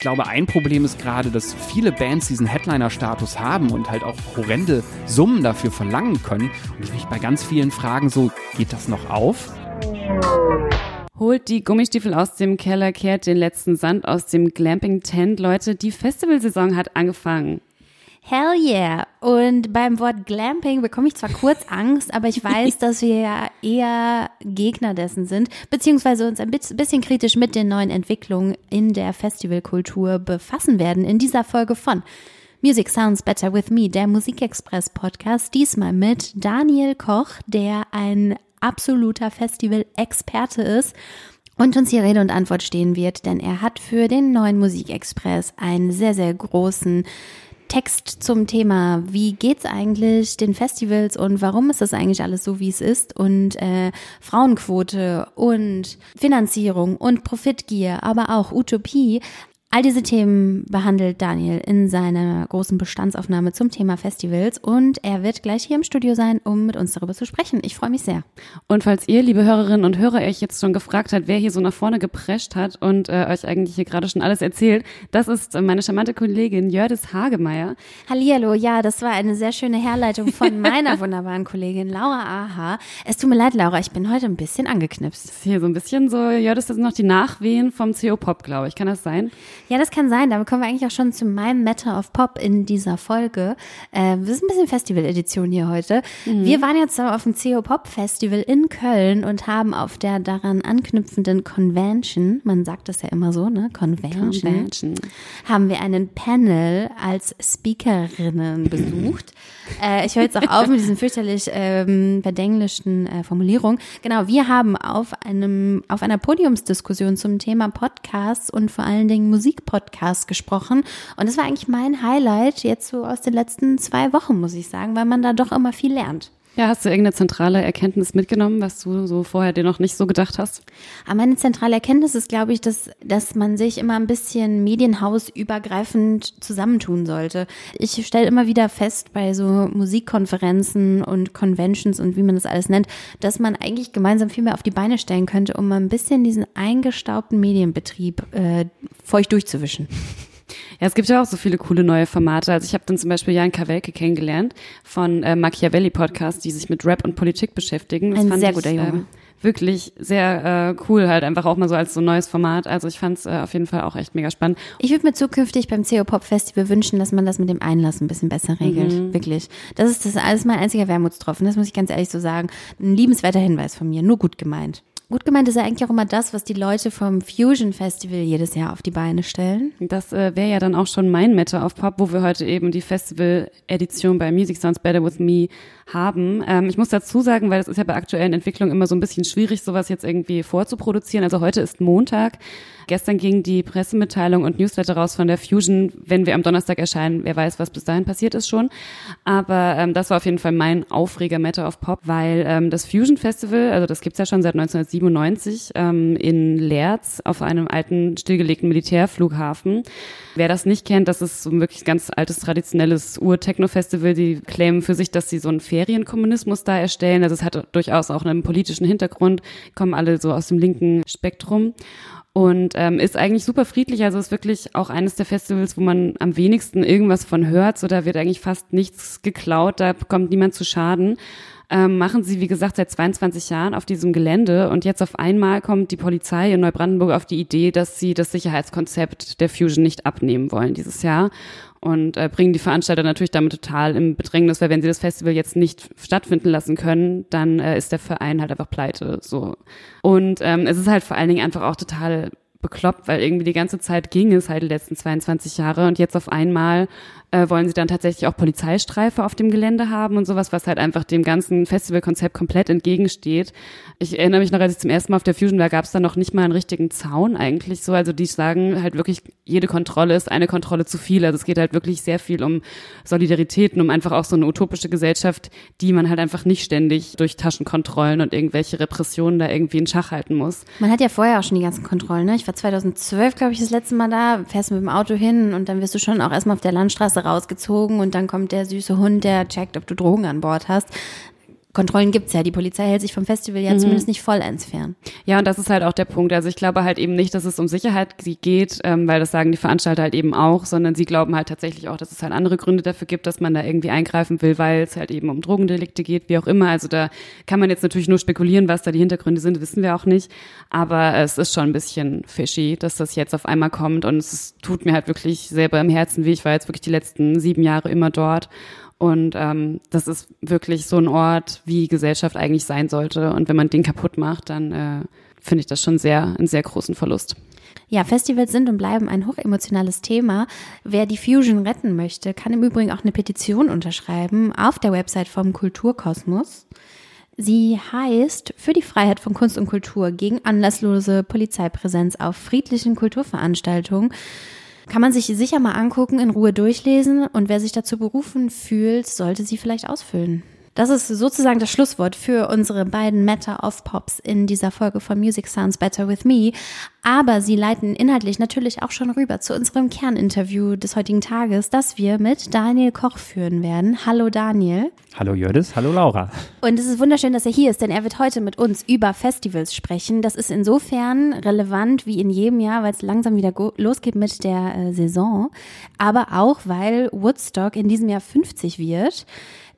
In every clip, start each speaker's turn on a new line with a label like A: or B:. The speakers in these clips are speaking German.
A: ich glaube, ein Problem ist gerade, dass viele Bands diesen Headliner-Status haben und halt auch horrende Summen dafür verlangen können. Und ich mich bei ganz vielen Fragen so, geht das noch auf?
B: Holt die Gummistiefel aus dem Keller, kehrt den letzten Sand aus dem Glamping-Tent. Leute, die Festivalsaison hat angefangen.
C: Hell yeah. Und beim Wort Glamping bekomme ich zwar kurz Angst, aber ich weiß, dass wir ja eher Gegner dessen sind, beziehungsweise uns ein bisschen kritisch mit den neuen Entwicklungen in der Festivalkultur befassen werden in dieser Folge von Music Sounds Better With Me, der Musikexpress Podcast, diesmal mit Daniel Koch, der ein absoluter Festival-Experte ist und uns hier Rede und Antwort stehen wird, denn er hat für den neuen Musikexpress einen sehr, sehr großen Text zum Thema, wie geht's eigentlich den Festivals und warum ist das eigentlich alles so, wie es ist und äh, Frauenquote und Finanzierung und Profitgier, aber auch Utopie. All diese Themen behandelt Daniel in seiner großen Bestandsaufnahme zum Thema Festivals und er wird gleich hier im Studio sein, um mit uns darüber zu sprechen. Ich freue mich sehr.
B: Und falls ihr, liebe Hörerinnen und Hörer, euch jetzt schon gefragt habt, wer hier so nach vorne geprescht hat und äh, euch eigentlich hier gerade schon alles erzählt, das ist meine charmante Kollegin Jördis Hagemeyer.
C: Hallihallo, ja, das war eine sehr schöne Herleitung von meiner wunderbaren Kollegin Laura Aha. Es tut mir leid, Laura, ich bin heute ein bisschen angeknipst.
B: Das ist hier so ein bisschen so, Jördis, das sind noch die Nachwehen vom CO Pop, glaube ich. Kann das sein?
C: Ja, das kann sein. Damit kommen wir eigentlich auch schon zu meinem Matter of Pop in dieser Folge. Äh, das ist ein bisschen Festival-Edition hier heute. Mhm. Wir waren jetzt auf dem CO Pop Festival in Köln und haben auf der daran anknüpfenden Convention, man sagt das ja immer so, ne? Convention, Convention. haben wir einen Panel als Speakerinnen besucht. äh, ich höre jetzt auch auf mit diesen fürchterlich ähm, verdenglischen äh, Formulierungen. Genau, wir haben auf einem auf einer Podiumsdiskussion zum Thema Podcasts und vor allen Dingen Musik Musikpodcast gesprochen. Und das war eigentlich mein Highlight jetzt so aus den letzten zwei Wochen, muss ich sagen, weil man da doch immer viel lernt.
B: Ja, hast du irgendeine zentrale Erkenntnis mitgenommen, was du so vorher dir noch nicht so gedacht hast?
C: Aber meine zentrale Erkenntnis ist, glaube ich, dass, dass man sich immer ein bisschen medienhausübergreifend zusammentun sollte. Ich stelle immer wieder fest bei so Musikkonferenzen und Conventions und wie man das alles nennt, dass man eigentlich gemeinsam viel mehr auf die Beine stellen könnte, um ein bisschen diesen eingestaubten Medienbetrieb äh, feucht durchzuwischen.
B: Ja, es gibt ja auch so viele coole neue Formate. Also ich habe dann zum Beispiel Jan Kawelke kennengelernt von äh, Machiavelli Podcast, die sich mit Rap und Politik beschäftigen.
C: Das Ein sehr guter Junge.
B: Ähm, wirklich sehr äh, cool, halt einfach auch mal so als so neues Format. Also ich fand es äh, auf jeden Fall auch echt mega spannend.
C: Ich würde mir zukünftig beim CO Pop Festival wünschen, dass man das mit dem Einlass ein bisschen besser regelt. Mhm. Wirklich. Das ist das alles mein einziger Wermutstropfen. Das muss ich ganz ehrlich so sagen. Ein liebenswerter Hinweis von mir, nur gut gemeint. Gut gemeint ist ja eigentlich auch immer das, was die Leute vom Fusion Festival jedes Jahr auf die Beine stellen.
B: Das äh, wäre ja dann auch schon mein Mette auf Pop, wo wir heute eben die Festival-Edition bei Music Sounds Better With Me haben. Ähm, ich muss dazu sagen, weil es ist ja bei aktuellen Entwicklungen immer so ein bisschen schwierig, sowas jetzt irgendwie vorzuproduzieren. Also heute ist Montag. Gestern ging die Pressemitteilung und Newsletter raus von der Fusion. Wenn wir am Donnerstag erscheinen, wer weiß, was bis dahin passiert ist schon. Aber ähm, das war auf jeden Fall mein Aufreger Matter of Pop, weil ähm, das Fusion Festival, also das gibt's ja schon seit 1997 ähm, in Leerz auf einem alten stillgelegten Militärflughafen. Wer das nicht kennt, das ist so ein wirklich ganz altes traditionelles Ur-Techno-Festival. Die claimen für sich, dass sie so einen Ferienkommunismus da erstellen. Also es hat durchaus auch einen politischen Hintergrund, kommen alle so aus dem linken Spektrum und ähm, ist eigentlich super friedlich. Also ist wirklich auch eines der Festivals, wo man am wenigsten irgendwas von hört. So da wird eigentlich fast nichts geklaut, da kommt niemand zu Schaden. Ähm, machen sie, wie gesagt, seit 22 Jahren auf diesem Gelände und jetzt auf einmal kommt die Polizei in Neubrandenburg auf die Idee, dass sie das Sicherheitskonzept der Fusion nicht abnehmen wollen dieses Jahr und äh, bringen die Veranstalter natürlich damit total im Bedrängnis, weil wenn sie das Festival jetzt nicht stattfinden lassen können, dann äh, ist der Verein halt einfach pleite. So und ähm, es ist halt vor allen Dingen einfach auch total bekloppt, weil irgendwie die ganze Zeit ging es halt die letzten 22 Jahre und jetzt auf einmal äh, wollen sie dann tatsächlich auch Polizeistreife auf dem Gelände haben und sowas, was halt einfach dem ganzen Festivalkonzept komplett entgegensteht. Ich erinnere mich noch, als ich zum ersten Mal auf der Fusion war, gab es da noch nicht mal einen richtigen Zaun eigentlich so. Also die sagen halt wirklich, jede Kontrolle ist eine Kontrolle zu viel. Also es geht halt wirklich sehr viel um Solidaritäten, um einfach auch so eine utopische Gesellschaft, die man halt einfach nicht ständig durch Taschenkontrollen und irgendwelche Repressionen da irgendwie in Schach halten muss.
C: Man hat ja vorher auch schon die ganzen Kontrollen, ne? Ich war 2012, glaube ich, das letzte Mal da, fährst mit dem Auto hin und dann wirst du schon auch erstmal auf der Landstraße rausgezogen und dann kommt der süße Hund, der checkt, ob du Drogen an Bord hast. Kontrollen gibt's ja. Die Polizei hält sich vom Festival ja mhm. zumindest nicht vollends fern.
B: Ja, und das ist halt auch der Punkt. Also ich glaube halt eben nicht, dass es um Sicherheit geht, ähm, weil das sagen die Veranstalter halt eben auch, sondern sie glauben halt tatsächlich auch, dass es halt andere Gründe dafür gibt, dass man da irgendwie eingreifen will, weil es halt eben um Drogendelikte geht, wie auch immer. Also da kann man jetzt natürlich nur spekulieren, was da die Hintergründe sind, wissen wir auch nicht. Aber es ist schon ein bisschen fishy, dass das jetzt auf einmal kommt und es tut mir halt wirklich selber im Herzen weh. Ich war jetzt wirklich die letzten sieben Jahre immer dort und ähm, das ist wirklich so ein Ort, wie Gesellschaft eigentlich sein sollte. Und wenn man den kaputt macht, dann äh, finde ich das schon sehr einen sehr großen Verlust.
C: Ja, Festivals sind und bleiben ein hochemotionales Thema. Wer die Fusion retten möchte, kann im Übrigen auch eine Petition unterschreiben auf der Website vom Kulturkosmos. Sie heißt für die Freiheit von Kunst und Kultur gegen anlasslose Polizeipräsenz auf friedlichen Kulturveranstaltungen. Kann man sich sicher mal angucken, in Ruhe durchlesen und wer sich dazu berufen fühlt, sollte sie vielleicht ausfüllen. Das ist sozusagen das Schlusswort für unsere beiden Matter of Pops in dieser Folge von Music Sounds Better With Me. Aber sie leiten inhaltlich natürlich auch schon rüber zu unserem Kerninterview des heutigen Tages, das wir mit Daniel Koch führen werden. Hallo Daniel.
A: Hallo Jördis, hallo Laura.
C: Und es ist wunderschön, dass er hier ist, denn er wird heute mit uns über Festivals sprechen. Das ist insofern relevant wie in jedem Jahr, weil es langsam wieder losgeht mit der äh, Saison. Aber auch, weil Woodstock in diesem Jahr 50 wird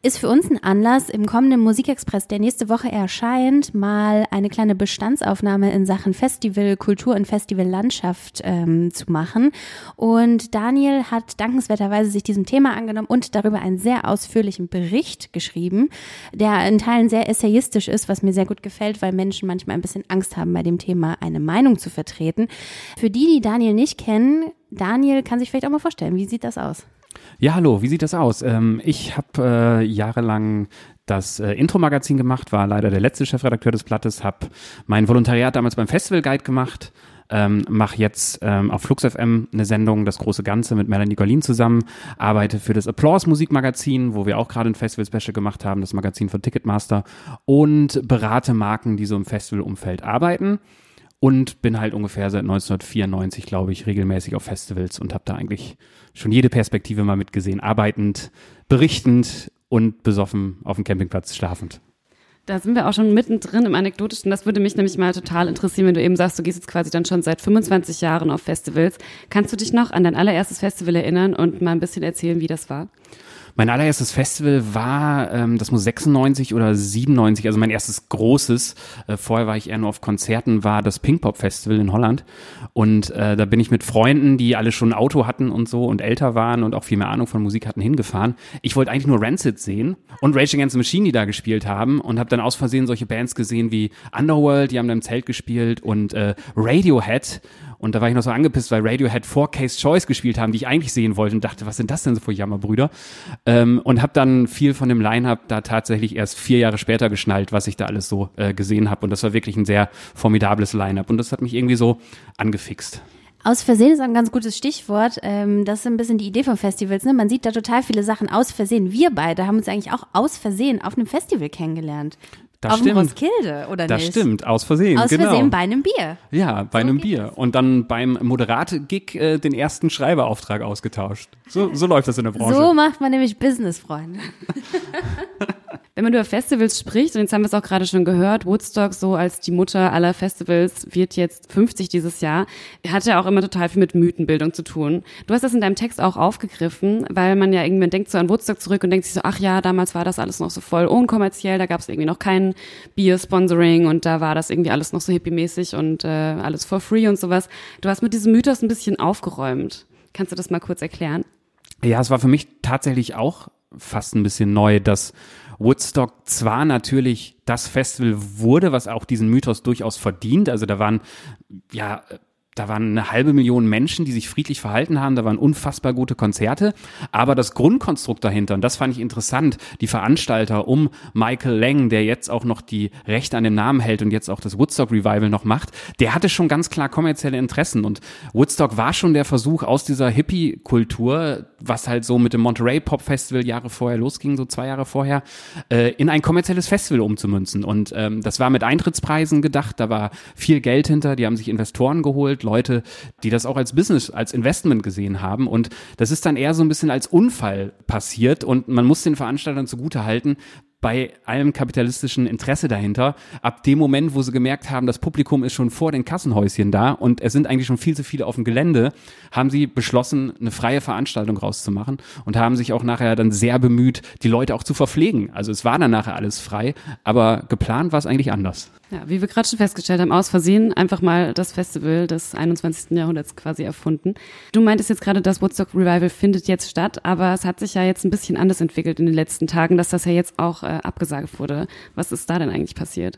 C: ist für uns ein Anlass, im kommenden Musikexpress, der nächste Woche erscheint, mal eine kleine Bestandsaufnahme in Sachen Festival, Kultur und Festivallandschaft ähm, zu machen. Und Daniel hat dankenswerterweise sich diesem Thema angenommen und darüber einen sehr ausführlichen Bericht geschrieben, der in Teilen sehr essayistisch ist, was mir sehr gut gefällt, weil Menschen manchmal ein bisschen Angst haben, bei dem Thema eine Meinung zu vertreten. Für die, die Daniel nicht kennen, Daniel kann sich vielleicht auch mal vorstellen, wie sieht das aus?
A: Ja, hallo, wie sieht das aus? Ähm, ich habe äh, jahrelang das äh, Intro-Magazin gemacht, war leider der letzte Chefredakteur des Blattes, habe mein Volontariat damals beim Festival Guide gemacht, ähm, mache jetzt ähm, auf Flux FM eine Sendung, das große Ganze mit Melanie Golin zusammen, arbeite für das Applause Musikmagazin, wo wir auch gerade ein Festival-Special gemacht haben, das Magazin von Ticketmaster und berate Marken, die so im Festivalumfeld arbeiten und bin halt ungefähr seit 1994, glaube ich, regelmäßig auf Festivals und habe da eigentlich schon jede Perspektive mal mitgesehen, arbeitend, berichtend und besoffen auf dem Campingplatz schlafend.
B: Da sind wir auch schon mittendrin im Anekdotischen. Das würde mich nämlich mal total interessieren, wenn du eben sagst, du gehst jetzt quasi dann schon seit 25 Jahren auf Festivals. Kannst du dich noch an dein allererstes Festival erinnern und mal ein bisschen erzählen, wie das war?
A: Mein allererstes Festival war, ähm, das muss 96 oder 97, also mein erstes großes, äh, vorher war ich eher nur auf Konzerten, war das Pink Pop Festival in Holland. Und äh, da bin ich mit Freunden, die alle schon ein Auto hatten und so und älter waren und auch viel mehr Ahnung von Musik hatten, hingefahren. Ich wollte eigentlich nur Rancid sehen und Rage Against the Machine, die da gespielt haben und habe dann aus Versehen solche Bands gesehen wie Underworld, die haben da im Zelt gespielt und äh, Radiohead und da war ich noch so angepisst, weil Radiohead vor Case Choice gespielt haben, die ich eigentlich sehen wollte und dachte, was sind das denn so für Jammerbrüder? Ähm, und habe dann viel von dem Line-Up da tatsächlich erst vier Jahre später geschnallt, was ich da alles so äh, gesehen habe. Und das war wirklich ein sehr formidables Line-Up. Und das hat mich irgendwie so angefixt.
C: Aus Versehen ist ein ganz gutes Stichwort. Ähm, das ist ein bisschen die Idee von Festivals. Ne? Man sieht da total viele Sachen aus Versehen. Wir beide haben uns eigentlich auch aus Versehen auf einem Festival kennengelernt.
A: Das
C: auf
A: stimmt.
C: Roskilde, oder
A: das
C: nicht?
A: Das stimmt, aus Versehen.
C: Aus
A: genau.
C: Versehen bei einem Bier.
A: Ja, bei so einem Bier. Das. Und dann beim Moderate-Gig äh, den ersten Schreiberauftrag ausgetauscht. So, so läuft das in der Branche.
C: So macht man nämlich Business, Freunde.
B: Wenn man über Festivals spricht, und jetzt haben wir es auch gerade schon gehört, Woodstock so als die Mutter aller Festivals wird jetzt 50 dieses Jahr, hat ja auch immer total viel mit Mythenbildung zu tun. Du hast das in deinem Text auch aufgegriffen, weil man ja irgendwann denkt so an Woodstock zurück und denkt sich so, ach ja, damals war das alles noch so voll unkommerziell, da gab es irgendwie noch kein Bier-Sponsoring und da war das irgendwie alles noch so hippie-mäßig und äh, alles for free und sowas. Du hast mit diesem Mythos ein bisschen aufgeräumt. Kannst du das mal kurz erklären?
A: Ja, es war für mich tatsächlich auch fast ein bisschen neu, dass Woodstock zwar natürlich das Festival wurde, was auch diesen Mythos durchaus verdient. Also da waren ja da waren eine halbe Million Menschen, die sich friedlich verhalten haben, da waren unfassbar gute Konzerte, aber das Grundkonstrukt dahinter, und das fand ich interessant, die Veranstalter um Michael Lang, der jetzt auch noch die Rechte an dem Namen hält und jetzt auch das Woodstock Revival noch macht, der hatte schon ganz klar kommerzielle Interessen. Und Woodstock war schon der Versuch aus dieser Hippie-Kultur, was halt so mit dem Monterey Pop Festival Jahre vorher losging, so zwei Jahre vorher, äh, in ein kommerzielles Festival umzumünzen. Und ähm, das war mit Eintrittspreisen gedacht, da war viel Geld hinter, die haben sich Investoren geholt, Leute, die das auch als Business, als Investment gesehen haben. Und das ist dann eher so ein bisschen als Unfall passiert. Und man muss den Veranstaltern zugute halten, bei allem kapitalistischen Interesse dahinter. Ab dem Moment, wo sie gemerkt haben, das Publikum ist schon vor den Kassenhäuschen da und es sind eigentlich schon viel zu viele auf dem Gelände, haben sie beschlossen, eine freie Veranstaltung rauszumachen und haben sich auch nachher dann sehr bemüht, die Leute auch zu verpflegen. Also es war dann nachher alles frei, aber geplant war es eigentlich anders.
B: Ja, wie wir gerade schon festgestellt haben, aus Versehen einfach mal das Festival des 21. Jahrhunderts quasi erfunden. Du meintest jetzt gerade, das Woodstock Revival findet jetzt statt, aber es hat sich ja jetzt ein bisschen anders entwickelt in den letzten Tagen, dass das ja jetzt auch äh, abgesagt wurde. Was ist da denn eigentlich passiert?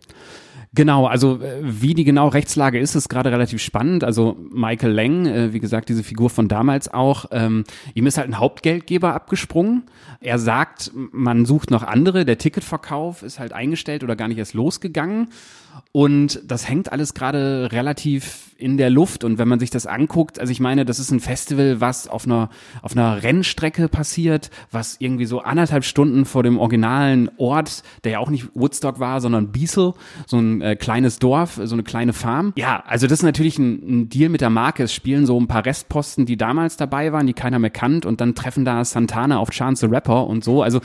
A: Genau, also äh, wie die genau Rechtslage ist, ist gerade relativ spannend. Also Michael Lang, äh, wie gesagt, diese Figur von damals auch, ähm, ihm ist halt ein Hauptgeldgeber abgesprungen. Er sagt, man sucht noch andere, der Ticketverkauf ist halt eingestellt oder gar nicht erst losgegangen. Und das hängt alles gerade relativ in der Luft. Und wenn man sich das anguckt, also ich meine, das ist ein Festival, was auf einer, auf einer Rennstrecke passiert, was irgendwie so anderthalb Stunden vor dem originalen Ort, der ja auch nicht Woodstock war, sondern Biesel, so ein äh, kleines Dorf, so eine kleine Farm. Ja, also das ist natürlich ein, ein Deal mit der Marke. Es spielen so ein paar Restposten, die damals dabei waren, die keiner mehr kannt. Und dann treffen da Santana auf Chance the Rapper und so. Also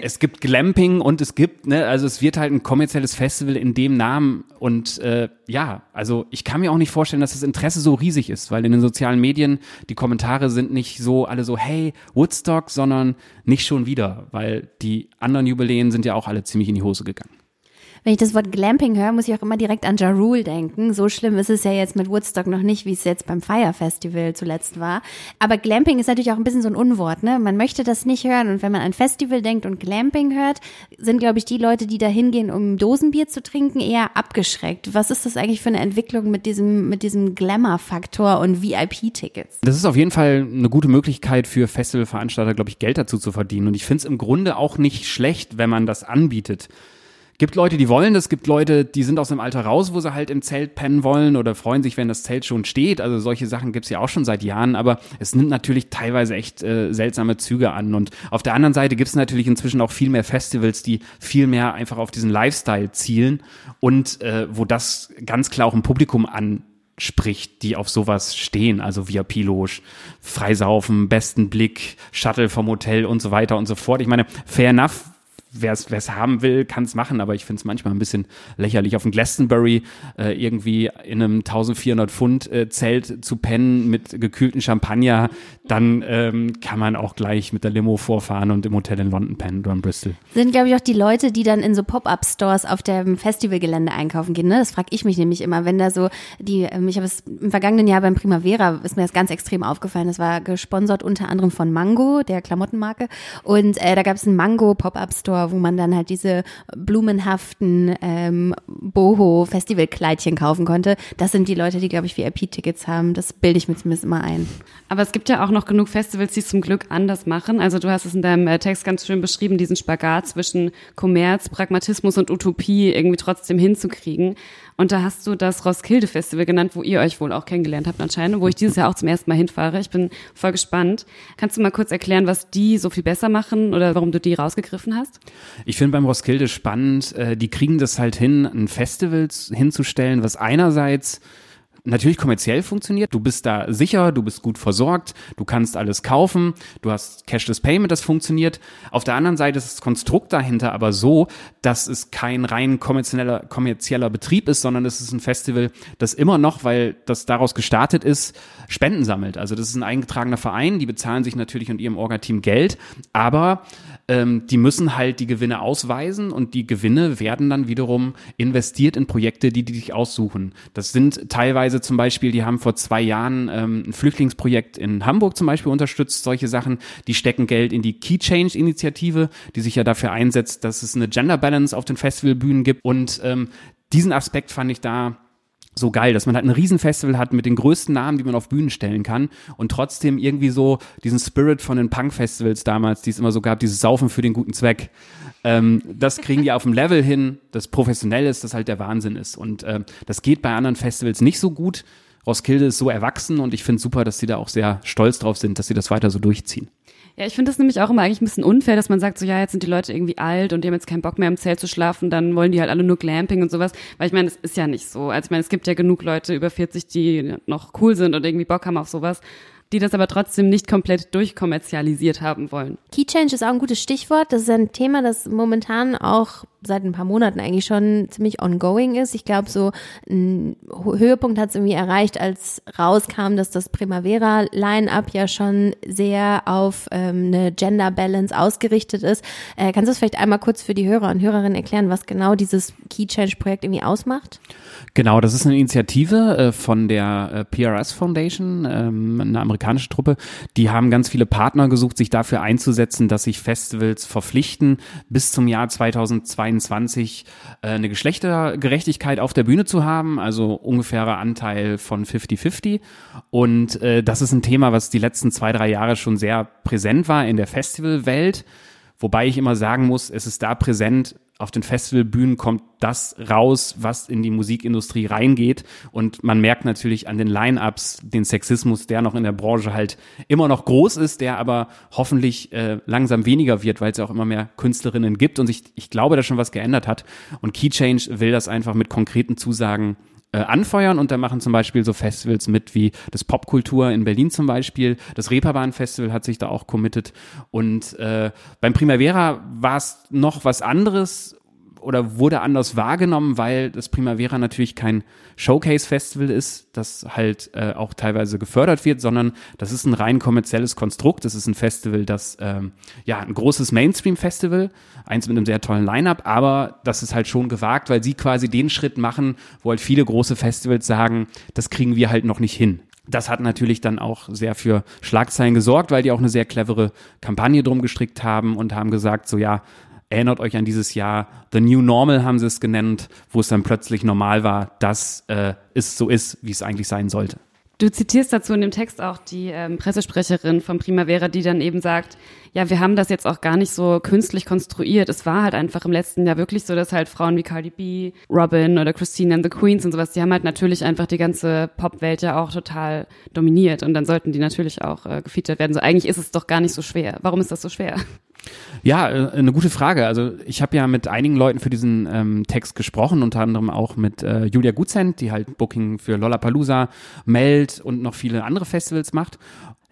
A: es gibt Glamping und es gibt, ne, also es wird halt ein kommerzielles Festival in dem Namen. Und äh, ja, also ich kann mir auch nicht vorstellen, dass das Interesse so riesig ist, weil in den sozialen Medien die Kommentare sind nicht so alle so, hey, Woodstock, sondern nicht schon wieder, weil die anderen Jubiläen sind ja auch alle ziemlich in die Hose gegangen.
C: Wenn ich das Wort Glamping höre, muss ich auch immer direkt an Ja Rule denken. So schlimm ist es ja jetzt mit Woodstock noch nicht, wie es jetzt beim Fire Festival zuletzt war. Aber Glamping ist natürlich auch ein bisschen so ein Unwort, ne? Man möchte das nicht hören. Und wenn man an Festival denkt und Glamping hört, sind, glaube ich, die Leute, die da hingehen, um Dosenbier zu trinken, eher abgeschreckt. Was ist das eigentlich für eine Entwicklung mit diesem, mit diesem Glamour-Faktor und VIP-Tickets?
A: Das ist auf jeden Fall eine gute Möglichkeit für Festivalveranstalter, glaube ich, Geld dazu zu verdienen. Und ich finde es im Grunde auch nicht schlecht, wenn man das anbietet gibt Leute, die wollen das, gibt Leute, die sind aus dem Alter raus, wo sie halt im Zelt pennen wollen oder freuen sich, wenn das Zelt schon steht. Also solche Sachen gibt's ja auch schon seit Jahren, aber es nimmt natürlich teilweise echt äh, seltsame Züge an. Und auf der anderen Seite gibt's natürlich inzwischen auch viel mehr Festivals, die viel mehr einfach auf diesen Lifestyle zielen und äh, wo das ganz klar auch ein Publikum an spricht, die auf sowas stehen, also via Piloge, Freisaufen, besten Blick, Shuttle vom Hotel und so weiter und so fort. Ich meine, fair enough, wer es haben will, kann es machen, aber ich finde es manchmal ein bisschen lächerlich, auf dem Glastonbury äh, irgendwie in einem 1400 Pfund äh, Zelt zu pennen mit gekühlten Champagner, dann ähm, kann man auch gleich mit der Limo vorfahren und im Hotel in London pennen oder in Bristol.
C: Sind, glaube ich, auch die Leute, die dann in so Pop-Up-Stores auf dem Festivalgelände einkaufen gehen. Ne? Das frage ich mich nämlich immer, wenn da so die, ähm, ich habe es im vergangenen Jahr beim Primavera, ist mir das ganz extrem aufgefallen. Das war gesponsert unter anderem von Mango, der Klamottenmarke. Und äh, da gab es einen Mango Pop-Up-Store, wo man dann halt diese blumenhaften ähm, Boho-Festivalkleidchen kaufen konnte. Das sind die Leute, die, glaube ich, VIP-Tickets haben. Das bilde ich mir zumindest immer ein.
B: Aber es gibt ja auch noch genug Festivals, die es zum Glück anders machen. Also du hast es in deinem äh, Text ganz schön beschrieben, diesen Spagat zwischen Kommerz, Pragmatismus und Utopie irgendwie trotzdem hinzukriegen. Und da hast du das Roskilde Festival genannt, wo ihr euch wohl auch kennengelernt habt anscheinend, wo ich dieses Jahr auch zum ersten Mal hinfahre. Ich bin voll gespannt. Kannst du mal kurz erklären, was die so viel besser machen oder warum du die rausgegriffen hast?
A: Ich finde beim Roskilde spannend, äh, die kriegen das halt hin, ein Festival hinzustellen, was einerseits natürlich kommerziell funktioniert. Du bist da sicher, du bist gut versorgt, du kannst alles kaufen, du hast Cashless Payment, das funktioniert. Auf der anderen Seite ist das Konstrukt dahinter aber so, dass es kein rein kommerzieller, kommerzieller Betrieb ist, sondern es ist ein Festival, das immer noch, weil das daraus gestartet ist, Spenden sammelt. Also das ist ein eingetragener Verein, die bezahlen sich natürlich und ihrem Orga-Team Geld, aber ähm, die müssen halt die Gewinne ausweisen und die Gewinne werden dann wiederum investiert in Projekte, die die sich aussuchen. Das sind teilweise zum Beispiel, die haben vor zwei Jahren ähm, ein Flüchtlingsprojekt in Hamburg zum Beispiel unterstützt, solche Sachen. Die stecken Geld in die Key Change Initiative, die sich ja dafür einsetzt, dass es eine Gender Balance auf den Festivalbühnen gibt. Und ähm, diesen Aspekt fand ich da so geil, dass man halt ein Riesenfestival hat mit den größten Namen, die man auf Bühnen stellen kann und trotzdem irgendwie so diesen Spirit von den Punk-Festivals damals, die es immer so gab, dieses Saufen für den guten Zweck. Ähm, das kriegen die auf dem Level hin, das professionell ist, das halt der Wahnsinn ist. Und äh, das geht bei anderen Festivals nicht so gut. Roskilde ist so erwachsen und ich finde super, dass die da auch sehr stolz drauf sind, dass sie das weiter so durchziehen.
B: Ja, ich finde das nämlich auch immer eigentlich ein bisschen unfair, dass man sagt, so ja, jetzt sind die Leute irgendwie alt und die haben jetzt keinen Bock mehr im Zelt zu schlafen, dann wollen die halt alle nur Glamping und sowas. Weil ich meine, es ist ja nicht so. Also ich meine, es gibt ja genug Leute über 40, die noch cool sind und irgendwie Bock haben auf sowas. die das aber trotzdem nicht komplett durchkommerzialisiert haben wollen.
C: Key Change ist auch ein gutes Stichwort. Das ist ein Thema, das momentan auch seit ein paar Monaten eigentlich schon ziemlich ongoing ist. Ich glaube, so ein Höhepunkt hat es irgendwie erreicht, als rauskam, dass das Primavera-Line-Up ja schon sehr auf ähm, eine Gender Balance ausgerichtet ist. Äh, kannst du es vielleicht einmal kurz für die Hörer und Hörerinnen erklären, was genau dieses Key Change-Projekt irgendwie ausmacht?
A: Genau, das ist eine Initiative äh, von der äh, PRS Foundation, ähm, eine amerikanische Truppe. Die haben ganz viele Partner gesucht, sich dafür einzusetzen, dass sich Festivals verpflichten, bis zum Jahr 2022 äh, eine Geschlechtergerechtigkeit auf der Bühne zu haben, also ungefährer Anteil von 50-50. Und äh, das ist ein Thema, was die letzten zwei, drei Jahre schon sehr präsent war in der Festivalwelt. Wobei ich immer sagen muss, es ist da präsent, auf den Festivalbühnen kommt das raus, was in die Musikindustrie reingeht. Und man merkt natürlich an den Line-Ups den Sexismus, der noch in der Branche halt immer noch groß ist, der aber hoffentlich äh, langsam weniger wird, weil es ja auch immer mehr Künstlerinnen gibt und sich, ich glaube, da schon was geändert hat. Und Key Change will das einfach mit konkreten Zusagen äh, anfeuern. Und da machen zum Beispiel so Festivals mit wie das Popkultur in Berlin zum Beispiel. Das Reeperbahn Festival hat sich da auch committed. Und äh, beim Primavera war es noch was anderes oder wurde anders wahrgenommen, weil das Primavera natürlich kein Showcase-Festival ist, das halt äh, auch teilweise gefördert wird, sondern das ist ein rein kommerzielles Konstrukt. Das ist ein Festival, das ähm, ja ein großes Mainstream-Festival, eins mit einem sehr tollen Line-up, aber das ist halt schon gewagt, weil sie quasi den Schritt machen, wo halt viele große Festivals sagen, das kriegen wir halt noch nicht hin. Das hat natürlich dann auch sehr für Schlagzeilen gesorgt, weil die auch eine sehr clevere Kampagne drum gestrickt haben und haben gesagt, so ja, erinnert euch an dieses Jahr, The New Normal haben sie es genannt, wo es dann plötzlich normal war, dass äh, es so ist, wie es eigentlich sein sollte.
B: Du zitierst dazu in dem Text auch die ähm, Pressesprecherin von Primavera, die dann eben sagt, ja, wir haben das jetzt auch gar nicht so künstlich konstruiert. Es war halt einfach im letzten Jahr wirklich so, dass halt Frauen wie Cardi B, Robin oder Christine and the Queens und sowas, die haben halt natürlich einfach die ganze Popwelt ja auch total dominiert und dann sollten die natürlich auch äh, gefeatured werden. So eigentlich ist es doch gar nicht so schwer. Warum ist das so schwer?
A: Ja, äh, eine gute Frage. Also ich habe ja mit einigen Leuten für diesen ähm, Text gesprochen, unter anderem auch mit äh, Julia Gutzent, die halt Booking für Lollapalooza, Meld und noch viele andere Festivals macht.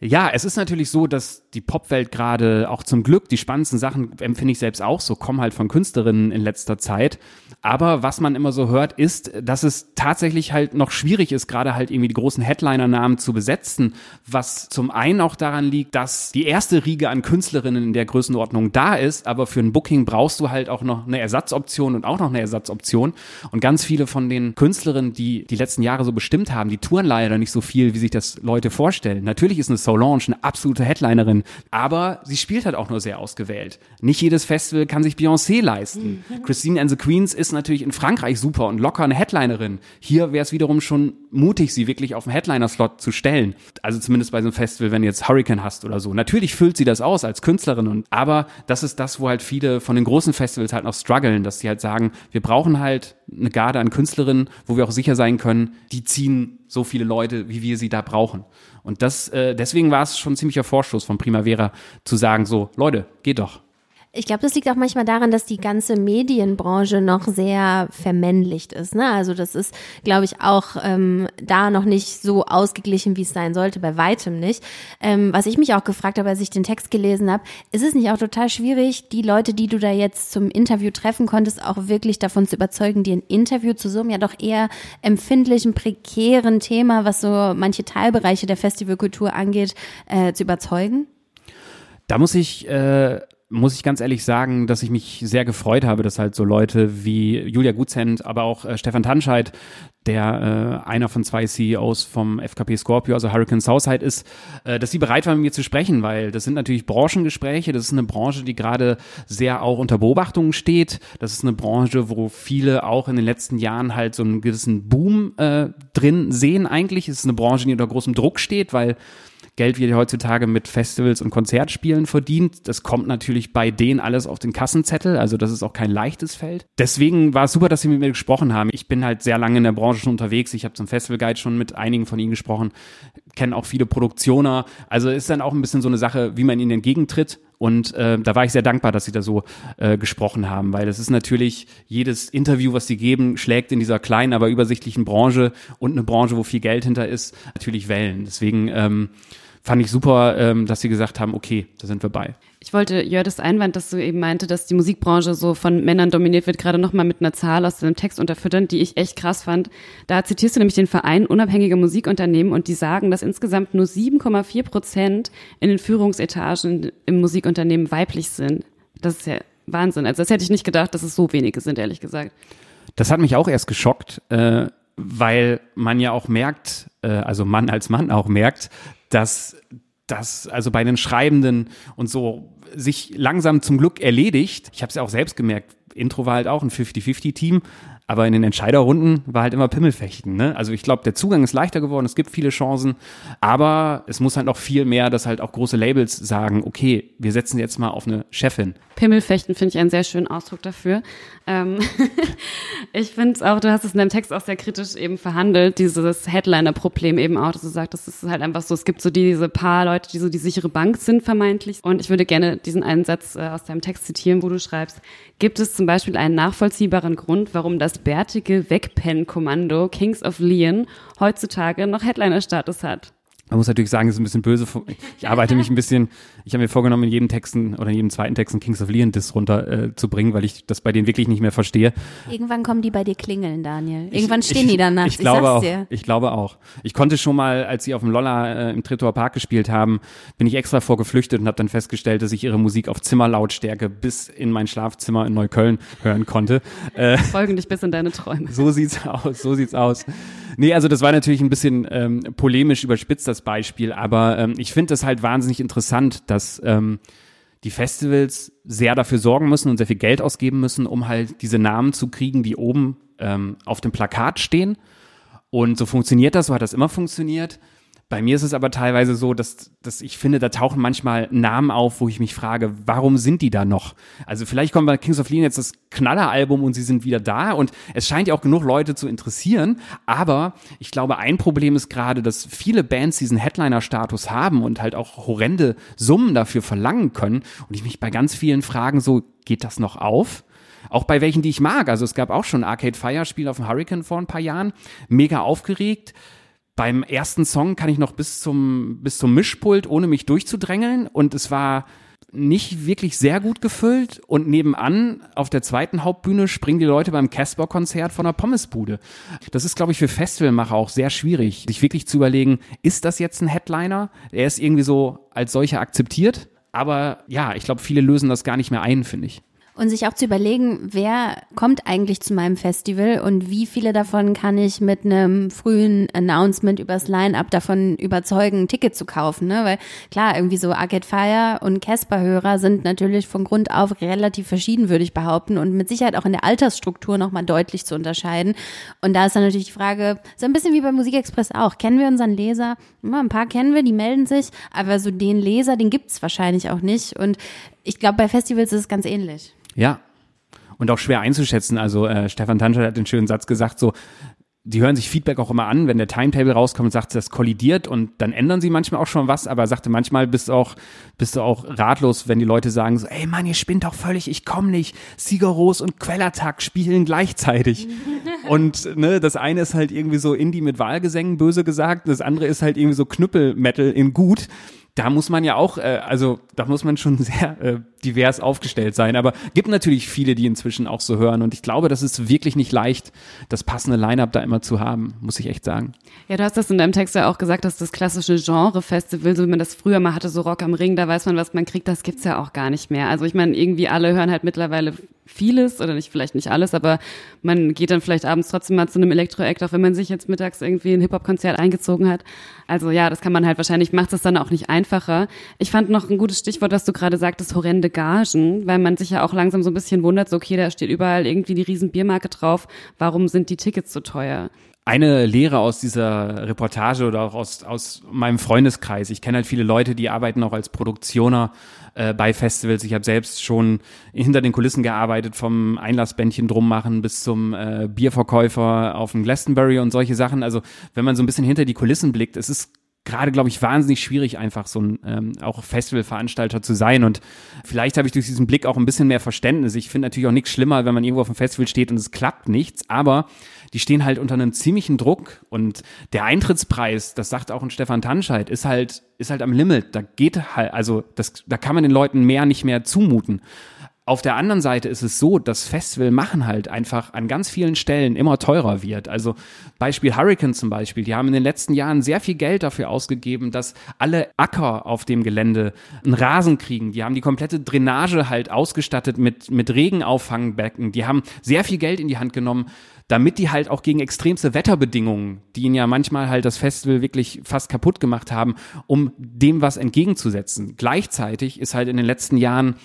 A: Ja, es ist natürlich so, dass die Popwelt gerade auch zum Glück die spannendsten Sachen empfinde ich selbst auch so, kommen halt von Künstlerinnen in letzter Zeit. Aber was man immer so hört, ist, dass es tatsächlich halt noch schwierig ist, gerade halt irgendwie die großen Headliner-Namen zu besetzen, was zum einen auch daran liegt, dass die erste Riege an Künstlerinnen in der Größenordnung da ist, aber für ein Booking brauchst du halt auch noch eine Ersatzoption und auch noch eine Ersatzoption. Und ganz viele von den Künstlerinnen, die die letzten Jahre so bestimmt haben, die touren leider nicht so viel, wie sich das Leute vorstellen. Natürlich ist eine Solange eine absolute Headlinerin, aber sie spielt halt auch nur sehr ausgewählt. Nicht jedes Festival kann sich Beyoncé leisten. Mhm. Christine and the Queens ist natürlich in Frankreich super und locker eine Headlinerin. Hier wäre es wiederum schon mutig, sie wirklich auf den Headliner-Slot zu stellen. Also zumindest bei so einem Festival, wenn du jetzt Hurricane hast oder so. Natürlich füllt sie das aus als Künstlerin und, aber das ist das, wo halt viele von den großen Festivals halt noch strugglen, dass sie halt sagen, wir brauchen halt eine Garde an Künstlerinnen, wo wir auch sicher sein können, die ziehen so viele Leute, wie wir sie da brauchen. Und das, äh, deswegen war es schon ziemlicher Vorstoß von Primavera zu sagen, so, Leute, geht doch.
C: Ich glaube, das liegt auch manchmal daran, dass die ganze Medienbranche noch sehr vermännlicht ist. Ne? Also das ist, glaube ich, auch ähm, da noch nicht so ausgeglichen, wie es sein sollte, bei weitem nicht. Ähm, was ich mich auch gefragt habe, als ich den Text gelesen habe, ist es nicht auch total schwierig, die Leute, die du da jetzt zum Interview treffen konntest, auch wirklich davon zu überzeugen, dir ein Interview zu so einem ja doch eher empfindlichen, prekären Thema, was so manche Teilbereiche der Festivalkultur angeht, äh, zu überzeugen?
A: Da muss ich äh, muss ich ganz ehrlich sagen, dass ich mich sehr gefreut habe, dass halt so Leute wie Julia Gutzent, aber auch äh, Stefan Tanscheid, der äh, einer von zwei CEOs vom FKP Scorpio, also Hurricane Southside ist, äh, dass sie bereit waren, mit mir zu sprechen, weil das sind natürlich Branchengespräche, das ist eine Branche, die gerade sehr auch unter Beobachtung steht. Das ist eine Branche, wo viele auch in den letzten Jahren halt so einen gewissen Boom äh, drin sehen eigentlich. Es ist eine Branche, die unter großem Druck steht, weil Geld wird heutzutage mit Festivals und Konzertspielen verdient. Das kommt natürlich bei denen alles auf den Kassenzettel, also das ist auch kein leichtes Feld. Deswegen war es super, dass Sie mit mir gesprochen haben. Ich bin halt sehr lange in der Branche schon unterwegs. Ich habe zum Festival Guide schon mit einigen von Ihnen gesprochen, kenne auch viele Produktioner. Also ist dann auch ein bisschen so eine Sache, wie man ihnen entgegentritt. Und äh, da war ich sehr dankbar, dass Sie da so äh, gesprochen haben, weil es ist natürlich, jedes Interview, was Sie geben, schlägt in dieser kleinen, aber übersichtlichen Branche und eine Branche, wo viel Geld hinter ist, natürlich Wellen. Deswegen ähm, fand ich super, ähm, dass sie gesagt haben, okay, da sind wir bei.
B: Ich wollte Jördes Einwand, dass du eben meinte, dass die Musikbranche so von Männern dominiert wird, gerade nochmal mit einer Zahl aus deinem Text unterfüttern, die ich echt krass fand. Da zitierst du nämlich den Verein Unabhängige Musikunternehmen und die sagen, dass insgesamt nur 7,4 Prozent in den Führungsetagen im Musikunternehmen weiblich sind. Das ist ja Wahnsinn. Also das hätte ich nicht gedacht, dass es so wenige sind, ehrlich gesagt.
A: Das hat mich auch erst geschockt, äh, weil man ja auch merkt, äh, also Mann als Mann auch merkt, dass das also bei den Schreibenden und so sich langsam zum Glück erledigt. Ich habe es ja auch selbst gemerkt. Intro war halt auch ein 50-50-Team, aber in den Entscheiderrunden war halt immer Pimmelfechten. Ne? Also ich glaube, der Zugang ist leichter geworden, es gibt viele Chancen, aber es muss halt noch viel mehr, dass halt auch große Labels sagen, okay, wir setzen jetzt mal auf eine Chefin.
B: Pimmelfechten finde ich einen sehr schönen Ausdruck dafür. Ähm ich finde es auch, du hast es in deinem Text auch sehr kritisch eben verhandelt, dieses Headliner-Problem eben auch, dass du sagst, das ist halt einfach so, es gibt so diese paar Leute, die so die sichere Bank sind vermeintlich. Und ich würde gerne diesen einen Satz äh, aus deinem Text zitieren, wo du schreibst, gibt es zum Beispiel einen nachvollziehbaren Grund, warum das bärtige Wegpenn-Kommando Kings of Leon heutzutage noch Headliner-Status hat?
A: Man muss natürlich sagen, es ist ein bisschen böse. Ich arbeite mich ein bisschen, ich habe mir vorgenommen, in jedem Texten oder in jedem zweiten Text einen Kings of Leon Diss runter äh, zu bringen, weil ich das bei denen wirklich nicht mehr verstehe.
C: Irgendwann kommen die bei dir klingeln, Daniel. Irgendwann ich, stehen
A: ich,
C: die dann nachts.
A: Ich, glaube auch. Dir. Ich glaube auch. Ich konnte schon mal, als sie auf dem Lolla äh, im Tritower Park gespielt haben, bin ich extra vorgeflüchtet und habe dann festgestellt, dass ich ihre Musik auf Zimmerlautstärke bis in mein Schlafzimmer in Neukölln hören konnte.
B: Äh, Folgen dich bis in deine Träume.
A: So sieht's aus. So sieht's aus. Nee, also das war natürlich ein bisschen ähm, polemisch überspitzt, das Beispiel, aber ähm, ich finde es halt wahnsinnig interessant, dass ähm, die Festivals sehr dafür sorgen müssen und sehr viel Geld ausgeben müssen, um halt diese Namen zu kriegen, die oben ähm, auf dem Plakat stehen. Und so funktioniert das, so hat das immer funktioniert. Bei mir ist es aber teilweise so, dass, dass ich finde, da tauchen manchmal Namen auf, wo ich mich frage, warum sind die da noch? Also vielleicht kommt bei Kings of Leon jetzt das Knalleralbum und sie sind wieder da und es scheint ja auch genug Leute zu interessieren, aber ich glaube, ein Problem ist gerade, dass viele Bands diesen Headliner-Status haben und halt auch horrende Summen dafür verlangen können und ich mich bei ganz vielen fragen, so, geht das noch auf? Auch bei welchen, die ich mag. Also es gab auch schon Arcade Fire Spiel auf dem Hurricane vor ein paar Jahren. Mega aufgeregt beim ersten Song kann ich noch bis zum, bis zum Mischpult, ohne mich durchzudrängeln. Und es war nicht wirklich sehr gut gefüllt. Und nebenan auf der zweiten Hauptbühne springen die Leute beim Casper-Konzert von der Pommesbude. Das ist, glaube ich, für Festivalmacher auch sehr schwierig, sich wirklich zu überlegen, ist das jetzt ein Headliner? Er ist irgendwie so als solcher akzeptiert. Aber ja, ich glaube, viele lösen das gar nicht mehr ein, finde ich.
C: Und sich auch zu überlegen, wer kommt eigentlich zu meinem Festival und wie viele davon kann ich mit einem frühen Announcement übers Line-Up davon überzeugen, ein Ticket zu kaufen. Ne? Weil klar, irgendwie so Arcade Fire und Casper-Hörer sind natürlich von Grund auf relativ verschieden, würde ich behaupten, und mit Sicherheit auch in der Altersstruktur nochmal deutlich zu unterscheiden. Und da ist dann natürlich die Frage, so ein bisschen wie bei Musikexpress auch, kennen wir unseren Leser? Ja, ein paar kennen wir, die melden sich, aber so den Leser, den gibt's wahrscheinlich auch nicht. Und ich glaube, bei Festivals ist es ganz ähnlich.
A: Ja. Und auch schwer einzuschätzen. Also äh, Stefan Tanscher hat den schönen Satz gesagt, so, die hören sich Feedback auch immer an, wenn der Timetable rauskommt und sagt, das kollidiert und dann ändern sie manchmal auch schon was, aber er sagte, manchmal bist du auch, bist du auch ratlos, wenn die Leute sagen so, ey Mann, ihr spinnt doch völlig, ich komm nicht. Sigaros und Quellattack spielen gleichzeitig. und ne, das eine ist halt irgendwie so Indie mit Wahlgesängen, böse gesagt, das andere ist halt irgendwie so Knüppelmetal in gut da muss man ja auch, äh, also da muss man schon sehr äh, divers aufgestellt sein. Aber gibt natürlich viele, die inzwischen auch so hören. Und ich glaube, das ist wirklich nicht leicht, das passende Line-up da immer zu haben, muss ich echt sagen.
B: Ja, du hast das in deinem Text ja auch gesagt, dass das klassische Genre-Festival, so wie man das früher mal hatte, so Rock am Ring, da weiß man, was man kriegt, das gibt's ja auch gar nicht mehr. Also ich meine, irgendwie alle hören halt mittlerweile vieles oder nicht vielleicht nicht alles, aber man geht dann vielleicht abends trotzdem mal zu einem Elektro-Act, auch wenn man sich jetzt mittags irgendwie ein Hip-Hop-Konzert eingezogen hat. Also ja, das kann man halt wahrscheinlich, macht es dann auch nicht einfacher. Ich fand noch ein gutes Stichwort, was du gerade sagtest, horrende Gagen, weil man sich ja auch langsam so ein bisschen wundert, so okay, da steht überall irgendwie die riesen Biermarke drauf, warum sind die Tickets so teuer?
A: Eine Lehre aus dieser Reportage oder auch aus, aus meinem Freundeskreis. Ich kenne halt viele Leute, die arbeiten auch als Produktioner äh, bei Festivals. Ich habe selbst schon hinter den Kulissen gearbeitet, vom Einlassbändchen drum machen bis zum äh, Bierverkäufer auf dem Glastonbury und solche Sachen. Also wenn man so ein bisschen hinter die Kulissen blickt, es ist gerade, glaube ich, wahnsinnig schwierig, einfach so ein ähm, auch Festivalveranstalter zu sein. Und vielleicht habe ich durch diesen Blick auch ein bisschen mehr Verständnis. Ich finde natürlich auch nichts schlimmer, wenn man irgendwo auf dem Festival steht und es klappt nichts, aber die stehen halt unter einem ziemlichen Druck und der Eintrittspreis, das sagt auch ein Stefan Tanscheid, ist halt, ist halt am Limit. Da geht halt, also das, da kann man den Leuten mehr nicht mehr zumuten. Auf der anderen Seite ist es so, dass Festival machen halt einfach an ganz vielen Stellen immer teurer wird. Also Beispiel Hurricane zum Beispiel, die haben in den letzten Jahren sehr viel Geld dafür ausgegeben, dass alle Acker auf dem Gelände einen Rasen kriegen. Die haben die komplette Drainage halt ausgestattet mit, mit Regenauffangbbecken. Die haben sehr viel Geld in die Hand genommen, damit die halt auch gegen extremste Wetterbedingungen, die ihnen ja manchmal halt das Festival wirklich fast kaputt gemacht haben, um dem was entgegenzusetzen. Gleichzeitig ist halt in den letzten Jahren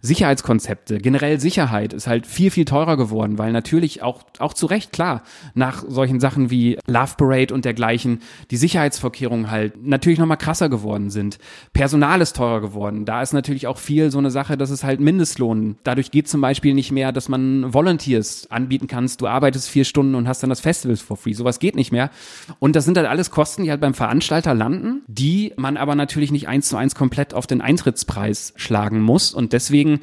A: Sicherheitskonzepte, generell Sicherheit ist halt viel, viel teurer geworden, weil natürlich auch, auch zu Recht klar, nach solchen Sachen wie Love Parade und dergleichen, die Sicherheitsvorkehrungen halt natürlich nochmal krasser geworden sind. Personal ist teurer geworden. Da ist natürlich auch viel so eine Sache, dass es halt Mindestlohn. Dadurch geht zum Beispiel nicht mehr, dass man Volunteers anbieten kannst. Du arbeitest vier Stunden und hast dann das Festival for free. Sowas geht nicht mehr. Und das sind halt alles Kosten, die halt beim Veranstalter landen, die man aber natürlich nicht eins zu eins komplett auf den Eintrittspreis schlagen muss. Und deswegen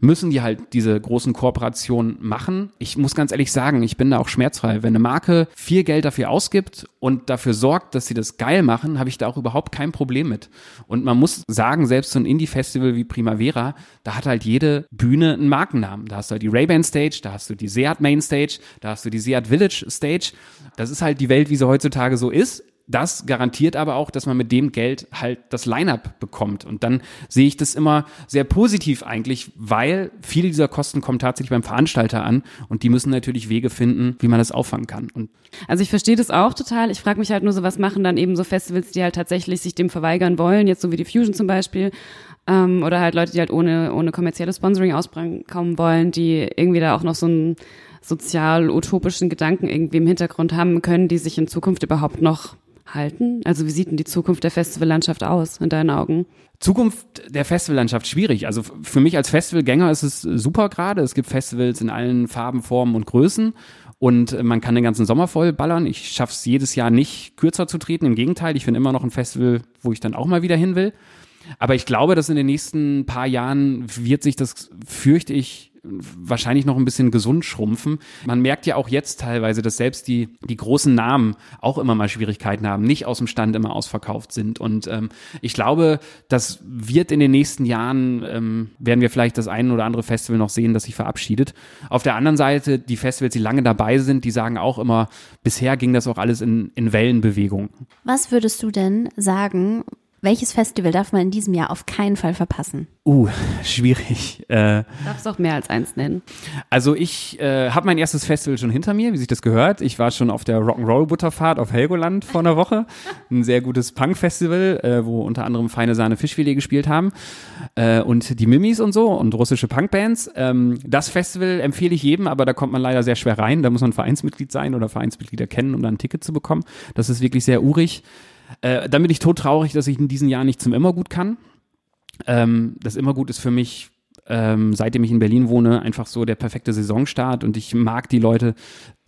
A: müssen die halt diese großen Kooperationen machen. Ich muss ganz ehrlich sagen, ich bin da auch schmerzfrei. Wenn eine Marke viel Geld dafür ausgibt und dafür sorgt, dass sie das geil machen, habe ich da auch überhaupt kein Problem mit. Und man muss sagen, selbst so ein Indie-Festival wie Primavera, da hat halt jede Bühne einen Markennamen. Da hast du halt die Ray-Ban Stage, da hast du die Seat Main Stage, da hast du die Seat Village Stage. Das ist halt die Welt, wie sie heutzutage so ist das garantiert aber auch, dass man mit dem Geld halt das Line-up bekommt. Und dann sehe ich das immer sehr positiv eigentlich, weil viele dieser Kosten kommen tatsächlich beim Veranstalter an und die müssen natürlich Wege finden, wie man das auffangen kann. Und
B: also ich verstehe das auch total. Ich frage mich halt nur so, was machen dann eben so Festivals, die halt tatsächlich sich dem verweigern wollen, jetzt so wie die Fusion zum Beispiel. Ähm, oder halt Leute, die halt ohne, ohne kommerzielles Sponsoring auskommen wollen, die irgendwie da auch noch so ein sozial-utopischen Gedanken irgendwie im Hintergrund haben können, die sich in Zukunft überhaupt noch halten? Also wie sieht denn die Zukunft der Festivallandschaft aus in deinen Augen?
A: Zukunft der Festivallandschaft schwierig. Also für mich als Festivalgänger ist es super gerade. Es gibt Festivals in allen Farben, Formen und Größen und man kann den ganzen Sommer voll ballern. Ich schaffe es jedes Jahr nicht kürzer zu treten. Im Gegenteil, ich finde immer noch ein Festival, wo ich dann auch mal wieder hin will. Aber ich glaube, dass in den nächsten paar Jahren wird sich das, fürchte ich, wahrscheinlich noch ein bisschen gesund schrumpfen. Man merkt ja auch jetzt teilweise, dass selbst die, die großen Namen auch immer mal Schwierigkeiten haben, nicht aus dem Stand immer ausverkauft sind. Und ähm, ich glaube, das wird in den nächsten Jahren, ähm, werden wir vielleicht das ein oder andere Festival noch sehen, das sich verabschiedet. Auf der anderen Seite, die Festivals, die lange dabei sind, die sagen auch immer, bisher ging das auch alles in, in Wellenbewegung.
C: Was würdest du denn sagen, welches Festival darf man in diesem Jahr auf keinen Fall verpassen?
A: Uh, schwierig. Äh,
B: Darfst auch mehr als eins nennen.
A: Also ich äh, habe mein erstes Festival schon hinter mir, wie sich das gehört. Ich war schon auf der Rock'n'Roll Butterfahrt auf Helgoland vor einer Woche. Ein sehr gutes Punk-Festival, äh, wo unter anderem Feine Sahne Fischfilet gespielt haben. Äh, und die Mimis und so und russische Punkbands. Ähm, das Festival empfehle ich jedem, aber da kommt man leider sehr schwer rein. Da muss man Vereinsmitglied sein oder Vereinsmitglieder kennen, um dann ein Ticket zu bekommen. Das ist wirklich sehr urig. Äh, dann bin ich todtraurig, dass ich in diesem Jahr nicht zum Immergut kann. Ähm, das Immergut ist für mich, ähm, seitdem ich in Berlin wohne, einfach so der perfekte Saisonstart und ich mag die Leute,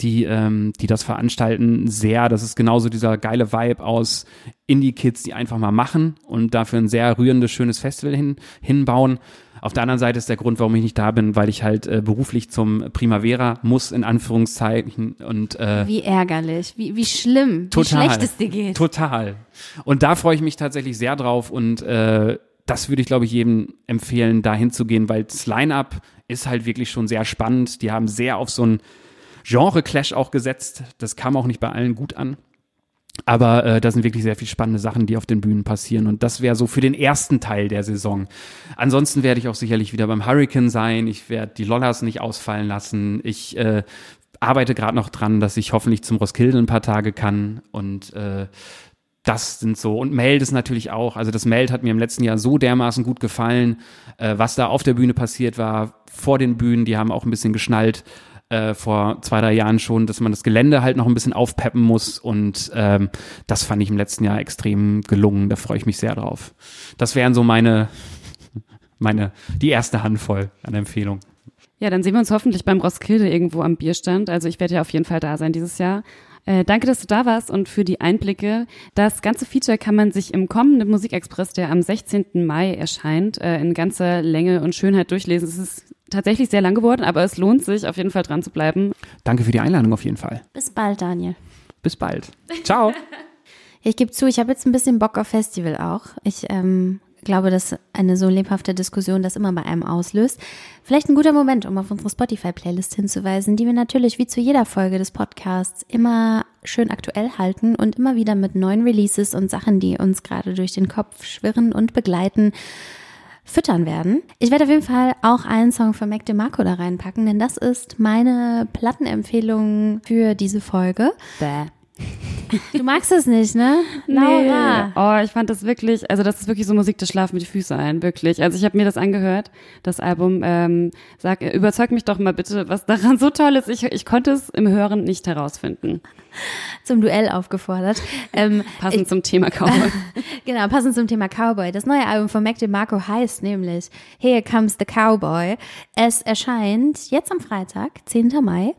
A: die, ähm, die das veranstalten, sehr. Das ist genauso dieser geile Vibe aus Indie-Kids, die einfach mal machen und dafür ein sehr rührendes, schönes Festival hin, hinbauen. Auf der anderen Seite ist der Grund, warum ich nicht da bin, weil ich halt äh, beruflich zum Primavera muss, in Anführungszeichen. Und, äh,
C: wie ärgerlich, wie, wie schlimm,
A: total,
C: wie schlecht es dir geht.
A: Total. Und da freue ich mich tatsächlich sehr drauf und äh, das würde ich, glaube ich, jedem empfehlen, da hinzugehen, weil das Line-Up ist halt wirklich schon sehr spannend. Die haben sehr auf so ein Genre-Clash auch gesetzt. Das kam auch nicht bei allen gut an. Aber äh, da sind wirklich sehr viele spannende Sachen, die auf den Bühnen passieren. Und das wäre so für den ersten Teil der Saison. Ansonsten werde ich auch sicherlich wieder beim Hurricane sein. Ich werde die Lollas nicht ausfallen lassen. Ich äh, arbeite gerade noch dran, dass ich hoffentlich zum Roskilde ein paar Tage kann. Und äh, das sind so. Und Meld ist natürlich auch. Also das Meld hat mir im letzten Jahr so dermaßen gut gefallen, äh, was da auf der Bühne passiert war, vor den Bühnen. Die haben auch ein bisschen geschnallt äh, vor zwei, drei Jahren schon, dass man das Gelände halt noch ein bisschen aufpeppen muss und ähm, das fand ich im letzten Jahr extrem gelungen. Da freue ich mich sehr drauf. Das wären so meine, meine, die erste Handvoll an Empfehlungen.
B: Ja, dann sehen wir uns hoffentlich beim Roskilde irgendwo am Bierstand. Also ich werde ja auf jeden Fall da sein dieses Jahr. Äh, danke, dass du da warst und für die Einblicke. Das ganze Feature kann man sich im kommenden Musikexpress, der am 16. Mai erscheint, äh, in ganzer Länge und Schönheit durchlesen. Es ist tatsächlich sehr lang geworden, aber es lohnt sich auf jeden Fall dran zu bleiben.
A: Danke für die Einladung auf jeden Fall.
C: Bis bald, Daniel.
A: Bis bald. Ciao.
C: Ich gebe zu, ich habe jetzt ein bisschen Bock auf Festival auch. Ich ähm, glaube, dass eine so lebhafte Diskussion das immer bei einem auslöst. Vielleicht ein guter Moment, um auf unsere Spotify-Playlist hinzuweisen, die wir natürlich wie zu jeder Folge des Podcasts immer schön aktuell halten und immer wieder mit neuen Releases und Sachen, die uns gerade durch den Kopf schwirren und begleiten, füttern werden. Ich werde auf jeden Fall auch einen Song von Mac DeMarco da reinpacken, denn das ist meine Plattenempfehlung für diese Folge.
B: Bäh.
C: Du magst es nicht, ne? Laura.
B: Nee. Oh, ich fand das wirklich, also das ist wirklich so Musik, das schlafen mir die Füße ein, wirklich. Also ich habe mir das angehört, das Album. Ähm, sag, überzeug mich doch mal bitte, was daran so toll ist. Ich, ich konnte es im Hören nicht herausfinden.
C: Zum Duell aufgefordert. Ähm,
B: passend ich, zum Thema Cowboy.
C: genau, passend zum Thema Cowboy. Das neue Album von Mac DeMarco heißt nämlich Here Comes the Cowboy. Es erscheint jetzt am Freitag, 10. Mai.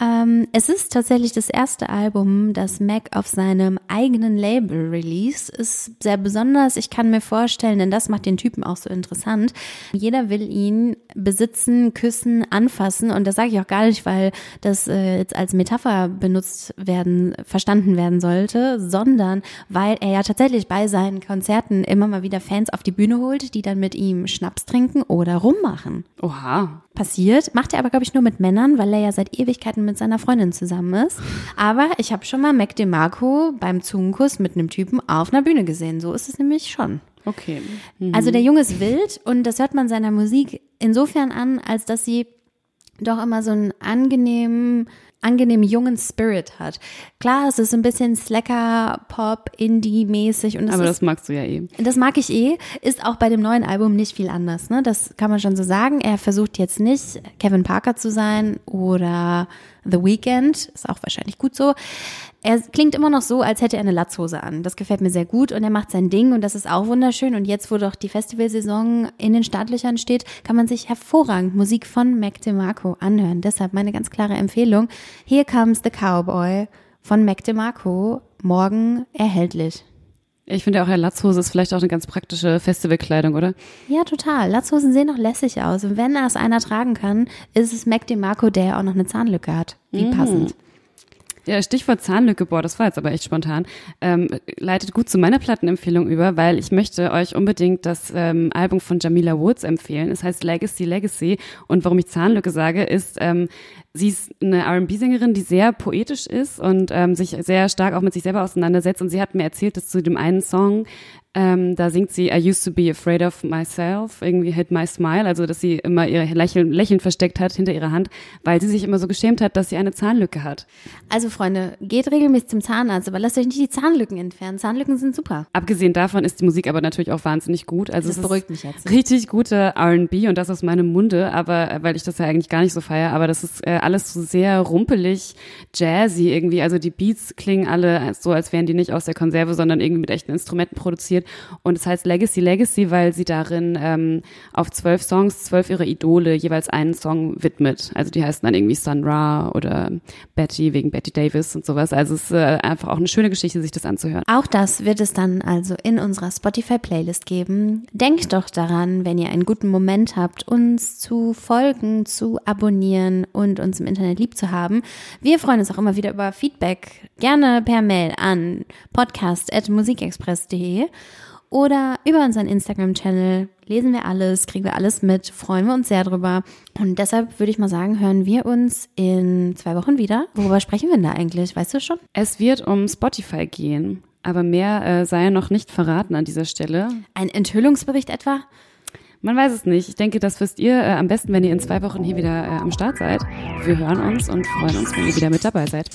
C: Ähm, es ist tatsächlich das erste Album, das Mac auf seinem eigenen Label release. Ist sehr besonders. Ich kann mir vorstellen, denn das macht den Typen auch so interessant. Jeder will ihn besitzen, küssen, anfassen. Und das sage ich auch gar nicht, weil das äh, jetzt als Metapher benutzt werden, verstanden werden sollte, sondern weil er ja tatsächlich bei seinen Konzerten immer mal wieder Fans auf die Bühne holt, die dann mit ihm Schnaps trinken oder rummachen.
B: Oha
C: passiert. Macht er aber, glaube ich, nur mit Männern, weil er ja seit Ewigkeiten mit seiner Freundin zusammen ist. Aber ich habe schon mal Mac DeMarco beim Zungenkuss mit einem Typen auf einer Bühne gesehen. So ist es nämlich schon.
B: Okay.
C: Mhm. Also der Junge ist wild und das hört man seiner Musik insofern an, als dass sie doch immer so einen angenehmen angenehm jungen Spirit hat. Klar, es ist ein bisschen Slacker, Pop, Indie-mäßig.
B: Aber
C: ist,
B: das magst du ja eh.
C: Das mag ich eh. Ist auch bei dem neuen Album nicht viel anders. Ne? Das kann man schon so sagen. Er versucht jetzt nicht Kevin Parker zu sein oder The Weeknd. Ist auch wahrscheinlich gut so. Er klingt immer noch so, als hätte er eine Latzhose an. Das gefällt mir sehr gut und er macht sein Ding und das ist auch wunderschön. Und jetzt, wo doch die Festivalsaison in den Startlöchern steht, kann man sich hervorragend Musik von Mac DeMarco anhören. Deshalb meine ganz klare Empfehlung. Here Comes the Cowboy von Mac DeMarco. Morgen erhältlich.
B: Ich finde ja auch, eine Latzhose ist vielleicht auch eine ganz praktische Festivalkleidung, oder?
C: Ja, total. Latzhosen sehen auch lässig aus. Und wenn das einer tragen kann, ist es Mac DeMarco, der ja auch noch eine Zahnlücke hat. Wie mm. passend.
B: Ja, Stichwort Zahnlücke, boah, das war jetzt aber echt spontan. Ähm, leitet gut zu meiner Plattenempfehlung über, weil ich möchte euch unbedingt das ähm, Album von Jamila Woods empfehlen. Es heißt Legacy Legacy. Und warum ich Zahnlücke sage, ist, ähm, sie ist eine R&B-Sängerin, die sehr poetisch ist und ähm, sich sehr stark auch mit sich selber auseinandersetzt. Und sie hat mir erzählt, dass zu dem einen Song ähm, da singt sie I used to be afraid of myself, irgendwie hit my smile, also dass sie immer ihr Lächeln, Lächeln versteckt hat hinter ihrer Hand, weil sie sich immer so geschämt hat, dass sie eine Zahnlücke hat.
C: Also Freunde, geht regelmäßig zum Zahnarzt, aber lasst euch nicht die Zahnlücken entfernen. Zahnlücken sind super.
B: Abgesehen davon ist die Musik aber natürlich auch wahnsinnig gut. Also
C: das
B: es
C: beruhigt mich jetzt.
B: Richtig gute R&B und das aus meinem Munde, aber äh, weil ich das ja eigentlich gar nicht so feiere, aber das ist äh, alles so sehr rumpelig, jazzy irgendwie. Also die Beats klingen alle so, als wären die nicht aus der Konserve, sondern irgendwie mit echten Instrumenten produziert. Und es heißt Legacy Legacy, weil sie darin ähm, auf zwölf Songs zwölf ihrer Idole jeweils einen Song widmet. Also die heißen dann irgendwie Sun Ra oder Betty wegen Betty Davis und sowas. Also es ist äh, einfach auch eine schöne Geschichte, sich das anzuhören.
C: Auch das wird es dann also in unserer Spotify-Playlist geben. Denkt doch daran, wenn ihr einen guten Moment habt, uns zu folgen, zu abonnieren und uns im Internet lieb zu haben. Wir freuen uns auch immer wieder über Feedback. Gerne per Mail an podcast.musikexpress.de oder über unseren Instagram-Channel. Lesen wir alles, kriegen wir alles mit, freuen wir uns sehr drüber. Und deshalb würde ich mal sagen, hören wir uns in zwei Wochen wieder. Worüber sprechen wir denn da eigentlich? Weißt du schon?
B: Es wird um Spotify gehen, aber mehr äh, sei noch nicht verraten an dieser Stelle.
C: Ein Enthüllungsbericht etwa?
B: Man weiß es nicht. Ich denke, das wisst ihr äh, am besten, wenn ihr in zwei Wochen hier wieder äh, am Start seid. Wir hören uns und freuen uns, wenn ihr wieder mit dabei seid.